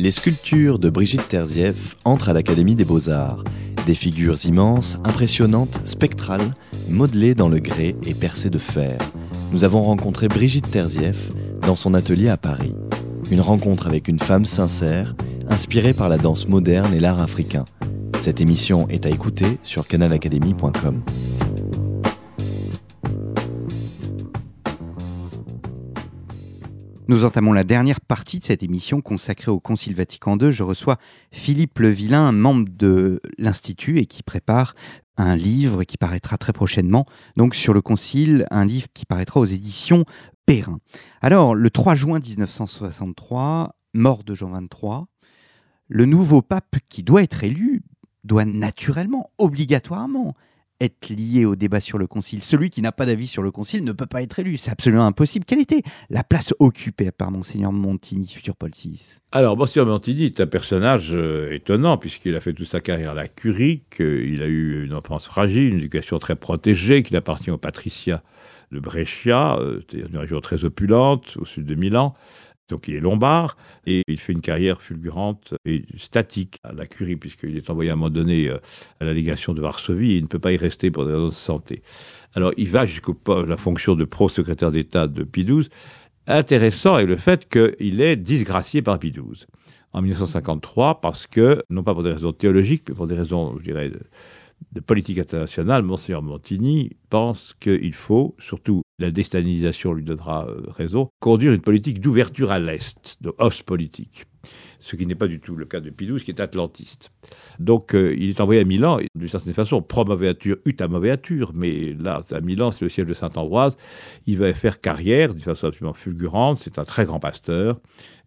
Les sculptures de Brigitte Terzieff entrent à l'Académie des Beaux-Arts. Des figures immenses, impressionnantes, spectrales, modelées dans le grès et percées de fer. Nous avons rencontré Brigitte Terzieff dans son atelier à Paris. Une rencontre avec une femme sincère, inspiré par la danse moderne et l'art africain. Cette émission est à écouter sur canalacademy.com. Nous entamons la dernière partie de cette émission consacrée au Concile Vatican II. Je reçois Philippe Levillain, membre de l'Institut et qui prépare un livre qui paraîtra très prochainement, donc sur le Concile, un livre qui paraîtra aux éditions Perrin. Alors, le 3 juin 1963, mort de Jean XXIII, le nouveau pape qui doit être élu doit naturellement, obligatoirement, être lié au débat sur le concile. Celui qui n'a pas d'avis sur le concile ne peut pas être élu. C'est absolument impossible. Quelle était la place occupée par Monseigneur Montini, futur Paul VI Alors, Monseigneur Montini est un personnage euh, étonnant, puisqu'il a fait toute sa carrière à la curie, qu'il a eu une enfance fragile, une éducation très protégée, qu'il appartient au patriciat de Brescia, euh, une région très opulente, au sud de Milan. Donc il est lombard et il fait une carrière fulgurante et statique à la curie puisqu'il est envoyé à un moment donné euh, à la légation de Varsovie et il ne peut pas y rester pour des raisons de santé. Alors il va jusqu'à la fonction de pro-secrétaire d'État de Pie XII. Intéressant est le fait qu'il est disgracié par Pie XII en 1953 parce que, non pas pour des raisons théologiques, mais pour des raisons, je dirais, de politique internationale, Monseigneur Montini pense qu'il faut, surtout la déstalinisation lui donnera euh, raison, conduire une politique d'ouverture à l'Est, de hausse politique. Ce qui n'est pas du tout le cas de Pidouze, qui est atlantiste. Donc, euh, il est envoyé à Milan, d'une certaine façon, pro mauvaisature, ut mauvaisature, mais là, à Milan, c'est le siège de Saint-Ambroise. Il va faire carrière d'une façon absolument fulgurante. C'est un très grand pasteur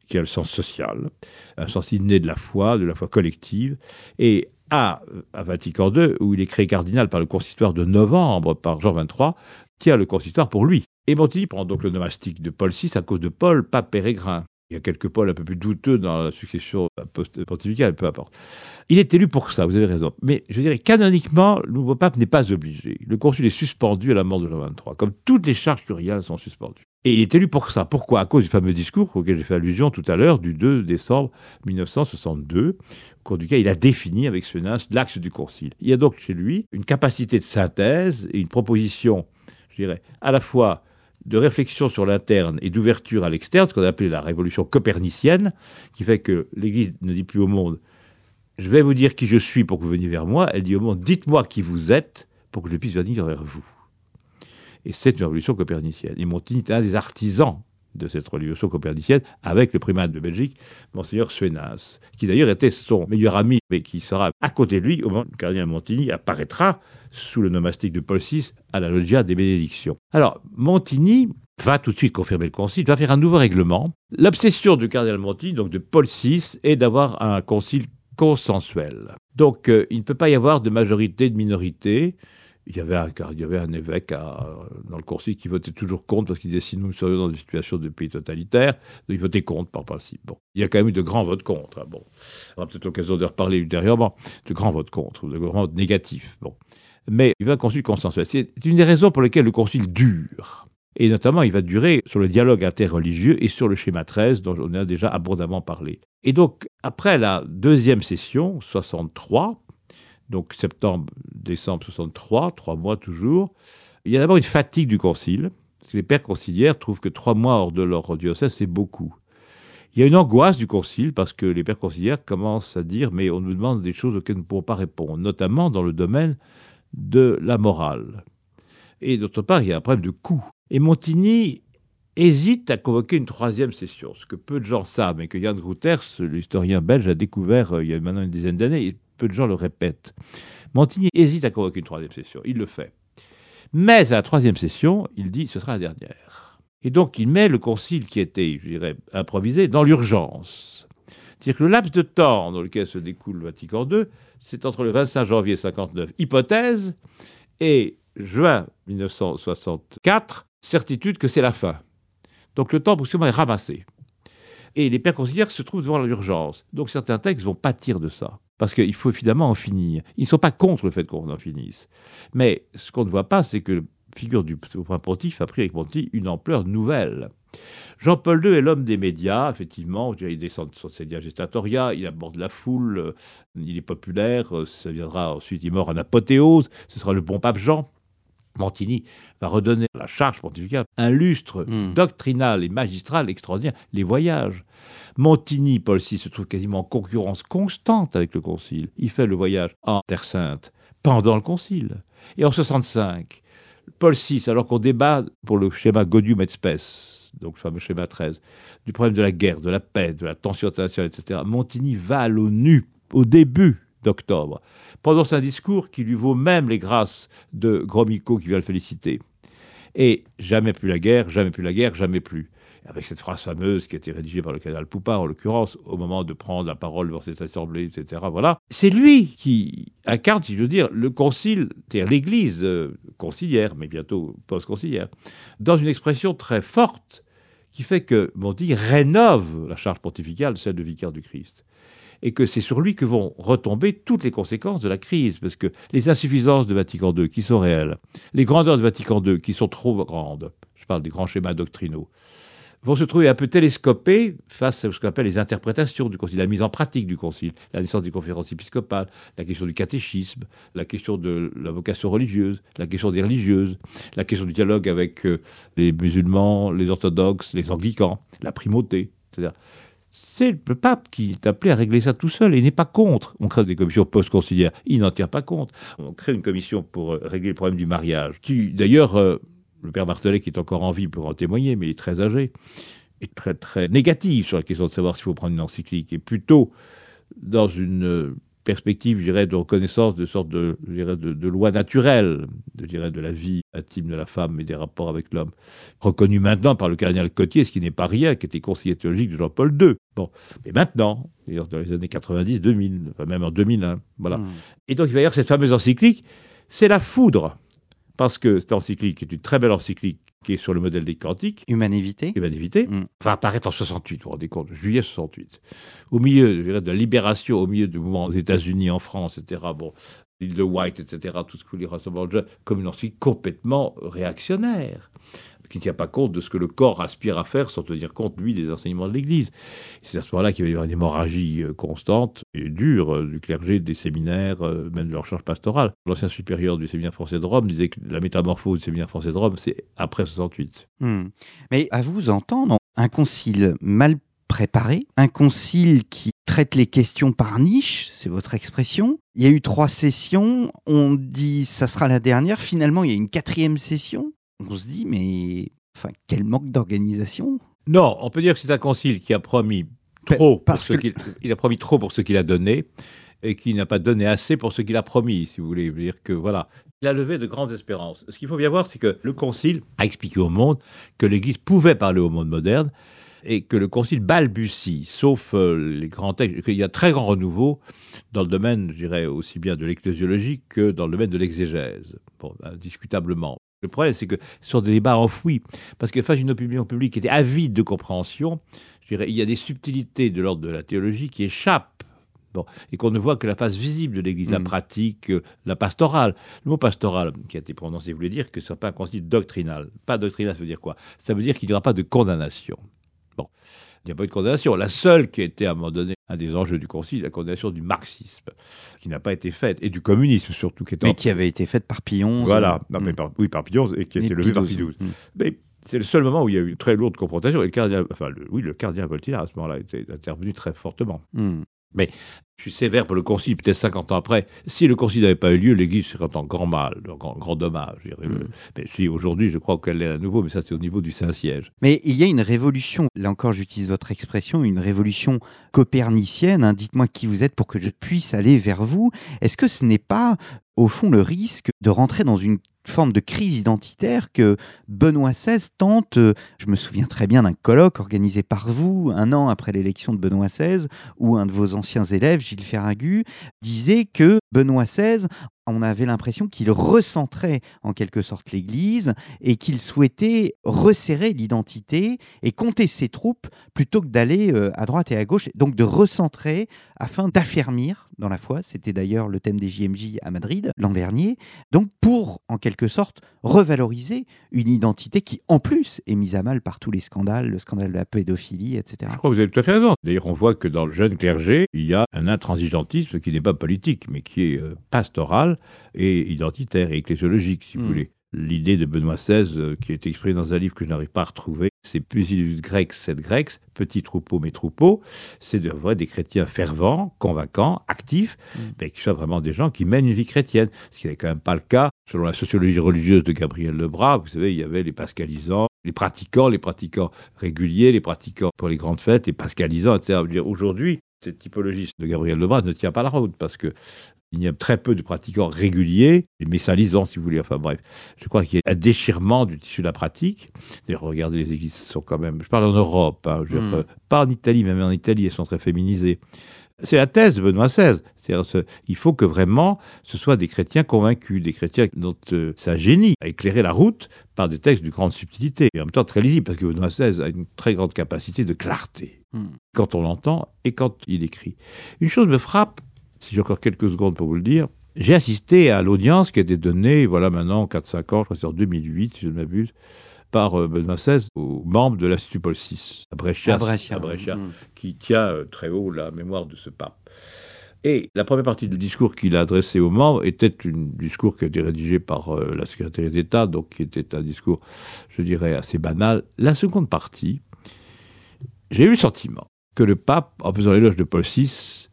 qui a le sens social, un sens inné de la foi, de la foi collective. Et à, à Vatican II, où il est créé cardinal par le consistoire de novembre par Jean XXIII, tient le consistoire pour lui. Et Montini prend donc le nomastique de Paul VI à cause de Paul, pas Pérégrin. Il y a quelques Pauls un peu plus douteux dans la succession pontificale, peu importe. Il est élu pour ça, vous avez raison. Mais je dirais, canoniquement, le nouveau pape n'est pas obligé. Le consul est suspendu à la mort de Jean XXIII, comme toutes les charges curiales sont suspendues. Et il est élu pour ça. Pourquoi? À cause du fameux discours auquel j'ai fait allusion tout à l'heure, du 2 décembre 1962, au cours duquel il a défini avec Suenas l'axe du concile. Il y a donc chez lui une capacité de synthèse et une proposition, je dirais, à la fois de réflexion sur l'interne et d'ouverture à l'externe, ce qu'on a appelé la révolution copernicienne, qui fait que l'Église ne dit plus au monde je vais vous dire qui je suis pour que vous veniez vers moi. Elle dit au monde dites-moi qui vous êtes pour que je puisse venir vers vous. Et c'est une révolution copernicienne. Et Montaigne est un des artisans de cette révolution copernicienne avec le primat de Belgique, Monseigneur Suenas, qui d'ailleurs était son meilleur ami, mais qui sera à côté de lui au moment où le cardinal Montigny apparaîtra sous le nomastique de Paul VI à la loggia des bénédictions. Alors, Montigny va tout de suite confirmer le concile, va faire un nouveau règlement. L'obsession du cardinal Montigny, donc de Paul VI, est d'avoir un concile consensuel. Donc, euh, il ne peut pas y avoir de majorité, de minorité il y avait un, évêque dans le concile qui votait toujours contre parce qu'il disait si nous serions dans une situation de pays totalitaire, il votait contre par principe. Bon, il y a quand même eu de grands votes contre. Hein, bon, on aura peut-être l'occasion de reparler ultérieurement de grands votes contre, de grands votes négatifs. Bon, mais il y avait un concile consensuel. C'est une des raisons pour lesquelles le concile dure. Et notamment, il va durer sur le dialogue interreligieux et sur le schéma 13, dont on a déjà abondamment parlé. Et donc, après la deuxième session, 63, donc septembre, décembre 63, trois mois toujours. Il y a d'abord une fatigue du concile, parce que les pères conciliaires trouvent que trois mois hors de leur diocèse, c'est beaucoup. Il y a une angoisse du concile, parce que les pères conciliaires commencent à dire, mais on nous demande des choses auxquelles nous ne pouvons pas répondre, notamment dans le domaine de la morale. Et d'autre part, il y a un problème de coût. Et Montigny hésite à convoquer une troisième session, ce que peu de gens savent, mais que Jan Grouters, l'historien belge, a découvert euh, il y a maintenant une dizaine d'années peu de gens le répètent. Montigny hésite à convoquer une troisième session. Il le fait. Mais à la troisième session, il dit ce sera la dernière. Et donc il met le concile qui était, je dirais, improvisé dans l'urgence. C'est-à-dire que le laps de temps dans lequel se découle le Vatican II, c'est entre le 25 janvier 59, hypothèse, et juin 1964, certitude que c'est la fin. Donc le temps brusquement est ramassé. Et les pères conciliaires se trouvent devant l'urgence. Donc certains textes vont pâtir de ça parce qu'il faut évidemment en finir. Ils ne sont pas contre le fait qu'on en finisse. Mais ce qu'on ne voit pas, c'est que la figure du souverain pontife a pris avec Monti une ampleur nouvelle. Jean-Paul II est l'homme des médias, effectivement. Il descend sur ses gestatoria, il aborde la foule, euh, il est populaire, euh, ça viendra ensuite, il meurt en apothéose, ce sera le bon pape Jean. Montini va redonner à la charge pontificale un lustre Mm. doctrinal et magistral extraordinaire, les voyages. Montini, Paul VI, se trouve quasiment en concurrence constante avec le Concile. Il fait le voyage en Terre Sainte pendant le Concile. Et en 65, Paul VI, alors qu'on débat pour le schéma Gaudium et Spes, donc le fameux schéma 13, du problème de la guerre, de la paix, de la tension internationale, etc., Montini va à l'ONU au début d'octobre, prononce un discours qui lui vaut même les grâces de Gromyko qui vient le féliciter. Et jamais plus la guerre, jamais plus la guerre, jamais plus. Avec cette phrase fameuse qui a été rédigée par le cardinal Poupard, en l'occurrence, au moment de prendre la parole devant cette assemblée, etc. Voilà. C'est lui qui incarne, si je veux dire, le concile, c'est-à-dire l'Église euh, conciliaire, mais bientôt post-conciliaire, dans une expression très forte qui fait que Monti rénove la charge pontificale, celle de vicaire du Christ et que c'est sur lui que vont retomber toutes les conséquences de la crise, parce que les insuffisances de Vatican II, qui sont réelles, les grandeurs de Vatican II, qui sont trop grandes, je parle des grands schémas doctrinaux, vont se trouver un peu télescopés face à ce qu'on appelle les interprétations du Concile, la mise en pratique du Concile, la naissance des conférences épiscopales, la question du catéchisme, la question de la vocation religieuse, la question des religieuses, la question du dialogue avec euh, les musulmans, les orthodoxes, les anglicans, la primauté, etc. C'est le pape qui est appelé à régler ça tout seul il n'est pas contre. On crée des commissions post-conciliaires, il n'en tient pas compte. On crée une commission pour euh, régler le problème du mariage, qui d'ailleurs, euh, le père Martelet, qui est encore en vie pour en témoigner, mais il est très âgé, est très très négatif sur la question de savoir s'il faut prendre une encyclique, et plutôt dans une euh, perspective, je dirais, de reconnaissance de sorte de, je dirais, de, de loi naturelle, je dirais, de la vie intime de la femme et des rapports avec l'homme, reconnu maintenant par le cardinal Cotier, ce qui n'est pas rien, qui était conseiller théologique de Jean-Paul II. Bon, mais maintenant, d'ailleurs, dans les années 90, 2000, enfin même en 2001, voilà. Mm. Et donc il va y avoir cette fameuse encyclique, c'est la foudre, parce que cette encyclique est une très belle encyclique qui est sur le modèle des cantiques, Humanité Humanité, Mm. va apparaître en 68, vous vous rendez compte, juillet 68. Au milieu je dirais, de la libération, au milieu du mouvement aux États-Unis, en France, etc. Bon, l'île de White, etc., tout ce que les rassemblements de jeunes, comme une encyclique complètement réactionnaire, qui ne tient pas compte de ce que le corps aspire à faire sans tenir compte, lui, des enseignements de l'Église. C'est à ce moment-là qu'il va y avoir une hémorragie euh, constante et dure euh, du clergé, des séminaires, euh, même de leur charge pastorale. L'ancien supérieur du séminaire français de Rome disait que la métamorphose du séminaire français de Rome, c'est après 68. Hmm. Mais à vous entendre, un concile mal préparé, un concile qui traite les questions par niche, c'est votre expression. Il y a eu trois sessions, on dit ça sera la dernière, finalement il y a une quatrième session. On se dit mais enfin quel manque d'organisation. Non, on peut dire que c'est un concile qui a promis trop pour parce ce que- qu'il il a promis trop pour ce qu'il a donné et qui n'a pas donné assez pour ce qu'il a promis, si vous voulez dire que voilà. Il a levé de grandes espérances. Ce qu'il faut bien voir, c'est que le concile a expliqué au monde que l'Église pouvait parler au monde moderne et que le concile balbutie, sauf euh, les grands textes, qu'il y a très grand renouveau dans le domaine, je dirais, aussi bien de l'ecclésiologie que dans le domaine de l'exégèse, bon, indiscutablement. Le problème, c'est que ce sont des débats enfouis, parce que face à une opinion publique qui était avide de compréhension, je dirais, il y a des subtilités de l'ordre de la théologie qui échappent. Bon, et qu'on ne voit que la face visible de l'Église, la Mm. pratique, euh, la pastorale. Le mot pastoral qui a été prononcé voulait dire que ce n'est pas un concile doctrinal. Pas doctrinal, ça veut dire quoi? Ça veut dire qu'il n'y aura pas de condamnation. Bon, il n'y a pas eu de condamnation. La seule qui a été à un moment donné un des enjeux du concile, la condamnation du marxisme, qui n'a pas été faite, et du communisme surtout, qui en Mais qui avait été faite par Pillon. voilà, non, mais par, oui, par Pillon, et qui a été levé par. XII. Hmm. Mais c'est le seul moment où il y a eu une très lourde confrontation, et le cardinal, enfin, le- oui, le cardinal Voltaire, à ce moment-là, était intervenu très fortement. Hmm. Je suis sévère pour le concile, peut-être 50 ans après. Si le concile n'avait pas eu lieu, l'Église serait en grand mal, en grand, grand dommage. je dirais. Mm. Mais si aujourd'hui, je crois qu'elle est à nouveau, mais ça c'est au niveau du Saint-Siège. Mais il y a une révolution, là encore j'utilise votre expression, une révolution copernicienne. hein. Dites-moi qui vous êtes pour que je puisse aller vers vous. Est-ce que ce n'est pas, au fond, le risque de rentrer dans une forme de crise identitaire que Benoît XVI tente, euh, je me souviens très bien d'un colloque organisé par vous un an après l'élection de Benoît XVI, où un de vos anciens élèves, Gilles Ferragu, disait que Benoît XVI, on avait l'impression qu'il recentrait en quelque sorte l'Église et qu'il souhaitait resserrer l'identité et compter ses troupes plutôt que d'aller euh, à droite et à gauche, donc de recentrer afin d'affermir dans la foi. C'était d'ailleurs le thème des JMJ à Madrid l'an dernier. Donc pour, en quelque sorte, revaloriser une identité qui, en plus, est mise à mal par tous les scandales, le scandale de la pédophilie, etc. Je crois que vous avez tout à fait raison. D'ailleurs, on voit que dans le jeune clergé, il y a un intransigeantisme qui n'est pas politique, mais qui est euh, et identitaire et ecclésiologique, si vous Mm. voulez. l'idée de Benoît XVI euh, qui est exprimée dans un livre que je n'arrive pas à retrouver. C'est Pusilus Grex, c'est Grex, petit troupeau, mes troupeaux. C'est de vrai des chrétiens fervents, convaincants, actifs, mm. mais qui soient vraiment des gens qui mènent une vie chrétienne. Ce qui n'est quand même pas le cas. Selon la sociologie religieuse de Gabriel Lebras, vous savez, il y avait les pascalisants, les pratiquants, les pratiquants réguliers, les pratiquants pour les grandes fêtes, les pascalisants, etc. Aujourd'hui, cette typologie de Gabriel Lebras ne tient pas la route parce que il y a très peu de pratiquants réguliers, et messalisants si vous voulez. Enfin bref, je crois qu'il y a un déchirement du tissu de la pratique. D'ailleurs, regardez, les églises sont quand même. Je parle en Europe, hein, hmm. pas en Italie, même en Italie, elles sont très féminisées. C'est la thèse de Benoît XVI. C'est-à-dire, il faut que vraiment ce soit des chrétiens convaincus, des chrétiens dont euh, c'est un génie à éclairer la route par des textes de grande subtilité et en même temps très lisibles, parce que Benoît XVI a une très grande capacité de clarté hmm. quand on l'entend et quand il écrit. Une chose me frappe, si j'ai encore quelques secondes pour vous le dire, j'ai assisté à l'audience qui a été donnée, voilà maintenant 4-5 ans, je crois que c'est en 2008, si je ne m'abuse, par euh, Benoît XVI aux membres de l'Institut Paul VI, à Brescia, mm. qui tient euh, très haut la mémoire de ce pape. Et la première partie du discours qu'il a adressé aux membres était un discours qui a été rédigé par euh, la secrétaire d'État, donc qui était un discours, je dirais, assez banal. La seconde partie, j'ai eu le sentiment que le pape, en faisant l'éloge de Paul VI,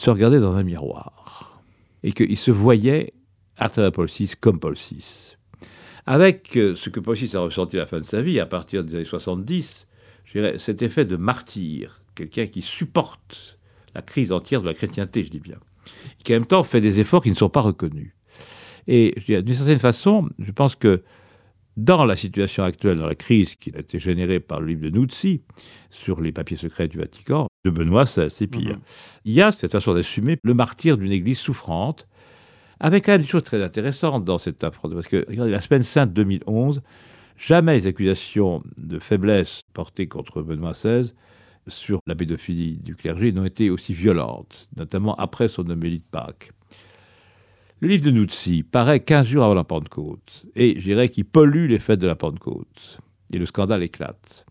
se regardait dans un miroir et qu'il se voyait à travers Paul VI comme Paul VI. Avec euh, ce que Paul VI a ressenti à la fin de sa vie, à partir des années 70, je dirais, cet effet de martyr, quelqu'un qui supporte la crise entière de la chrétienté, je dis bien, qui en même temps fait des efforts qui ne sont pas reconnus. Et d'une certaine façon, je pense que dans la situation actuelle, dans la crise qui a été générée par le livre de Nuzzi sur les papiers secrets du Vatican, de Benoît, c'est pire. Mhm. Il y a cette façon d'assumer le martyr d'une église souffrante, avec quand même des choses très intéressantes dans cette affront. Parce que, regardez, la semaine sainte 2011, jamais les accusations de faiblesse portées contre Benoît XVI sur la pédophilie du clergé n'ont été aussi violentes, notamment après son homélie de Pâques. Le livre de Nuzzi paraît 15 jours avant la Pentecôte, et je dirais qu'il pollue les fêtes de la Pentecôte, et le scandale éclate.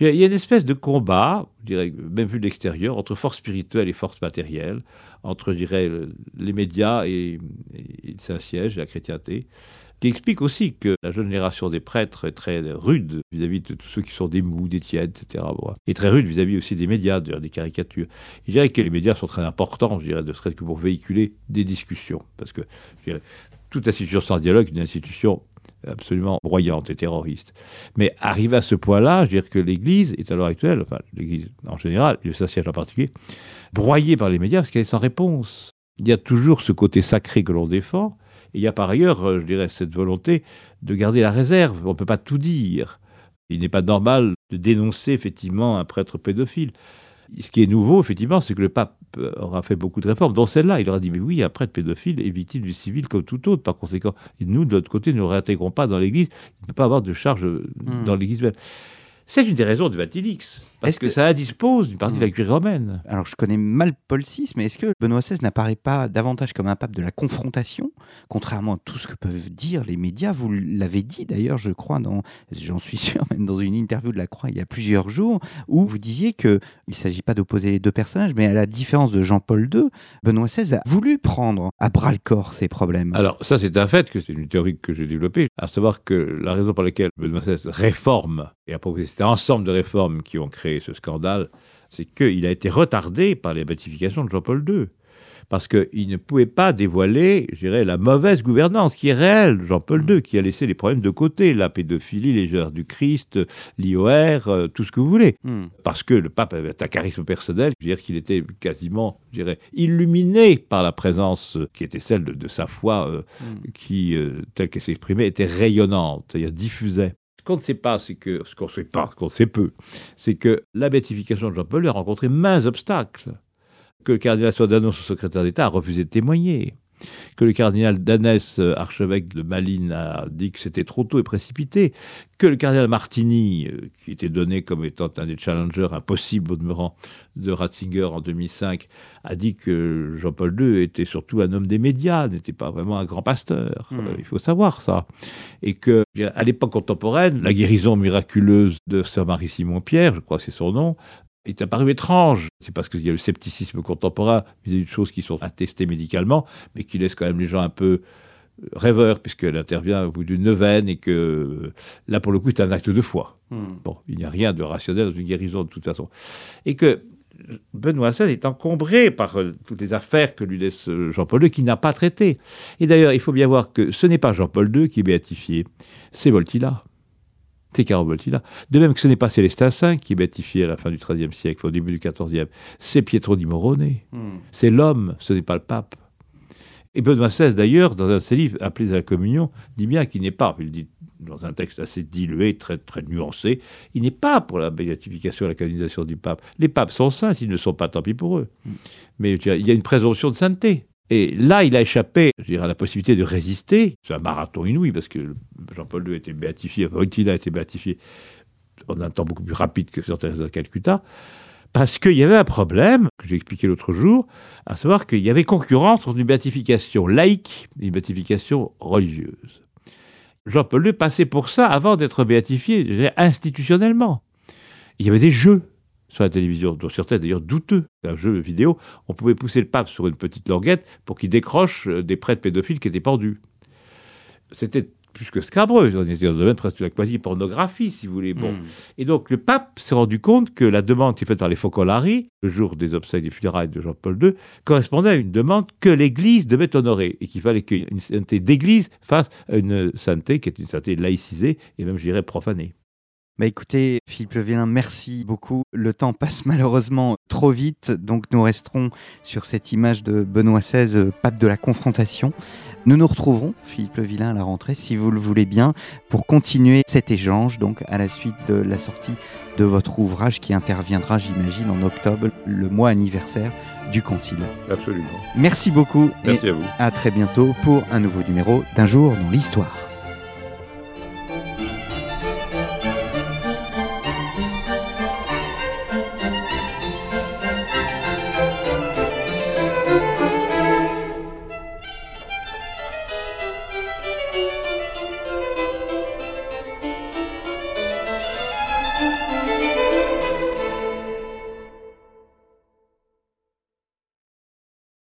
Il y a une espèce de combat, je dirais, même vu de l'extérieur, entre force spirituelle et force matérielle, entre, dirais, les médias et, et Saint-Siège, la chrétienté, qui explique aussi que la jeune génération des prêtres est très rude vis-à-vis de tous ceux qui sont des mous, des tièdes, etc. Et très rude vis-à-vis aussi des médias, des caricatures. je dirais que les médias sont très importants, je dirais, de serait que pour véhiculer des discussions. Parce que, dirais, toute institution sans dialogue est une institution absolument broyante et terroriste. Mais arrivé à ce point-là, je dire que l'Église est à l'heure actuelle, enfin l'Église en général, le Saint-Siège en particulier, broyée par les médias parce qu'elle est sans réponse. Il y a toujours ce côté sacré que l'on défend, il y a par ailleurs, euh, je dirais, cette volonté de garder la réserve. On ne peut pas tout dire. Il n'est pas normal de dénoncer effectivement un prêtre pédophile. Ce qui est nouveau, effectivement, c'est que le pape aura fait beaucoup de réformes, dont celle-là. Il aura dit, mais oui, un prêtre pédophile est victime du civil comme tout autre. Par conséquent, nous, de l'autre côté, ne nous réintégrons pas dans l'Église. Il ne peut pas avoir de charge hmm. dans l'Église même. C'est une des raisons de Vatilix. Parce que, ça indispose d'une partie de la hmm. curie romaine. Alors je connais mal Paul VI, mais est-ce que Benoît XVI n'apparaît pas davantage comme un pape de la confrontation, contrairement à tout ce que peuvent dire les médias Vous l'avez dit d'ailleurs, je crois, dans, j'en suis <laughs> sûr, même dans une interview de la Croix il y a plusieurs jours, où vous disiez qu'il ne s'agit pas d'opposer les deux personnages, mais à la différence de Jean-Paul II, Benoît XVI a voulu prendre à bras le corps ces problèmes. Alors ça c'est un fait, que c'est une théorie que j'ai développée, à savoir que la raison pour laquelle Benoît XVI réforme, et à propos c'était un ensemble de réformes qui ont créé ce scandale, c'est qu'il a été retardé par les béatifications de Jean-Paul II. Parce qu'il ne pouvait pas dévoiler, je dirais, la mauvaise gouvernance qui est réelle, Jean-Paul II, qui a laissé les problèmes de côté, la pédophilie, les heures du Christ, l'IOR, euh, tout ce que vous voulez. Hmm. Parce que le pape avait un charisme personnel, je veux dire qu'il était quasiment, je dirais, illuminé par la présence qui était celle de, sa foi, euh, hmm. qui, euh, telle qu'elle s'exprimait, était rayonnante, c'est-à-dire diffusait. Ce qu'on ne sait pas, c'est que, ce qu'on ne sait pas, ce qu'on sait peu, c'est que la béatification de Jean-Paul a rencontré maints obstacles. Que le cardinal Sodano, son secrétaire d'État, a refusé de témoigner que le cardinal Danès, euh, archevêque de Malines, a dit que c'était trop tôt et précipité, que le cardinal Martini, euh, qui était donné comme étant un des challengers impossibles au demeurant de Ratzinger en 2005, a dit que Jean-Paul II était surtout un homme des médias, n'était pas vraiment un grand pasteur. Hmm. Euh, il faut savoir ça. Et que, à l'époque contemporaine, la guérison miraculeuse de Sir Marie-Simon Pierre, je crois que c'est son nom, est apparu étrange. C'est parce qu'il y a le scepticisme contemporain vis-à-vis de choses qui sont attestées médicalement, mais qui laissent quand même les gens un peu rêveur, puisqu'elle intervient au bout d'une neuvaine et que là, pour le coup, c'est un acte de foi. Hmm. Bon, il n'y a rien de rationnel dans une guérison de toute façon. Et que Benoît XVI est encombré par euh, toutes les affaires que lui laisse euh, Jean-Paul II, qu'il n'a pas traitées. Et d'ailleurs, il faut bien voir que ce n'est pas Jean-Paul II qui est béatifié, c'est Voltila. C'est Caro Voltila. De même que ce n'est pas Célestin V qui est béatifié à la fin du XIIIe siècle, au début du XIVe, c'est Pietro di Morone. Hmm. C'est l'homme, ce n'est pas le pape. Et Benoît XVI, d'ailleurs, dans un de ses livres, Appelés à la communion, dit bien qu'il n'est pas, il dit dans un texte assez dilué, très, très nuancé, il n'est pas pour la béatification et la canonisation du pape. Les papes sont saints, s'ils ne sont pas, tant pis pour eux. Mais je dirais, il y a une présomption de sainteté. Et là, il a échappé à la possibilité de résister. C'est un marathon inouï, parce que Jean-Paul II a été béatifié, Wojtyla a été béatifié en un temps beaucoup plus rapide que Thérèse de Calcutta, parce qu'il y avait un problème, que j'ai expliqué l'autre jour, à savoir qu'il y avait concurrence entre une béatification laïque et une béatification religieuse. Jean-Paul II passait pour ça avant d'être béatifié institutionnellement. Il y avait des jeux sur la télévision, dont certains d'ailleurs douteux. Un jeu vidéo, on pouvait pousser le pape sur une petite languette pour qu'il décroche euh, des prêtres pédophiles qui étaient pendus. C'était plus que scabreux, on était dans le domaine presque de la quasi-pornographie, si vous voulez. Bon. Hmm. Et donc le pape s'est rendu compte que la demande qui est faite par les Focolari, le jour des obsèques des funérailles de Jean-Paul II, correspondait à une demande que l'Église devait honorer et qu'il fallait qu'une sainteté d'Église fasse à une sainteté qui est une sainteté laïcisée et même, je dirais, profanée. Bah écoutez, Philippe Levillain, merci beaucoup. Le temps passe <laughs> malheureusement trop vite, donc nous resterons sur cette image de Benoît XVI, euh, pape de la confrontation. Nous nous retrouverons, Philippe Levillain, à la rentrée, si vous le voulez bien, pour continuer cet échange, donc à la suite de la sortie de votre ouvrage qui interviendra, j'imagine, en octobre, le mois anniversaire du Concile. Absolument. Merci beaucoup Merci et à vous. à très bientôt pour un nouveau numéro d'Un jour dans l'histoire.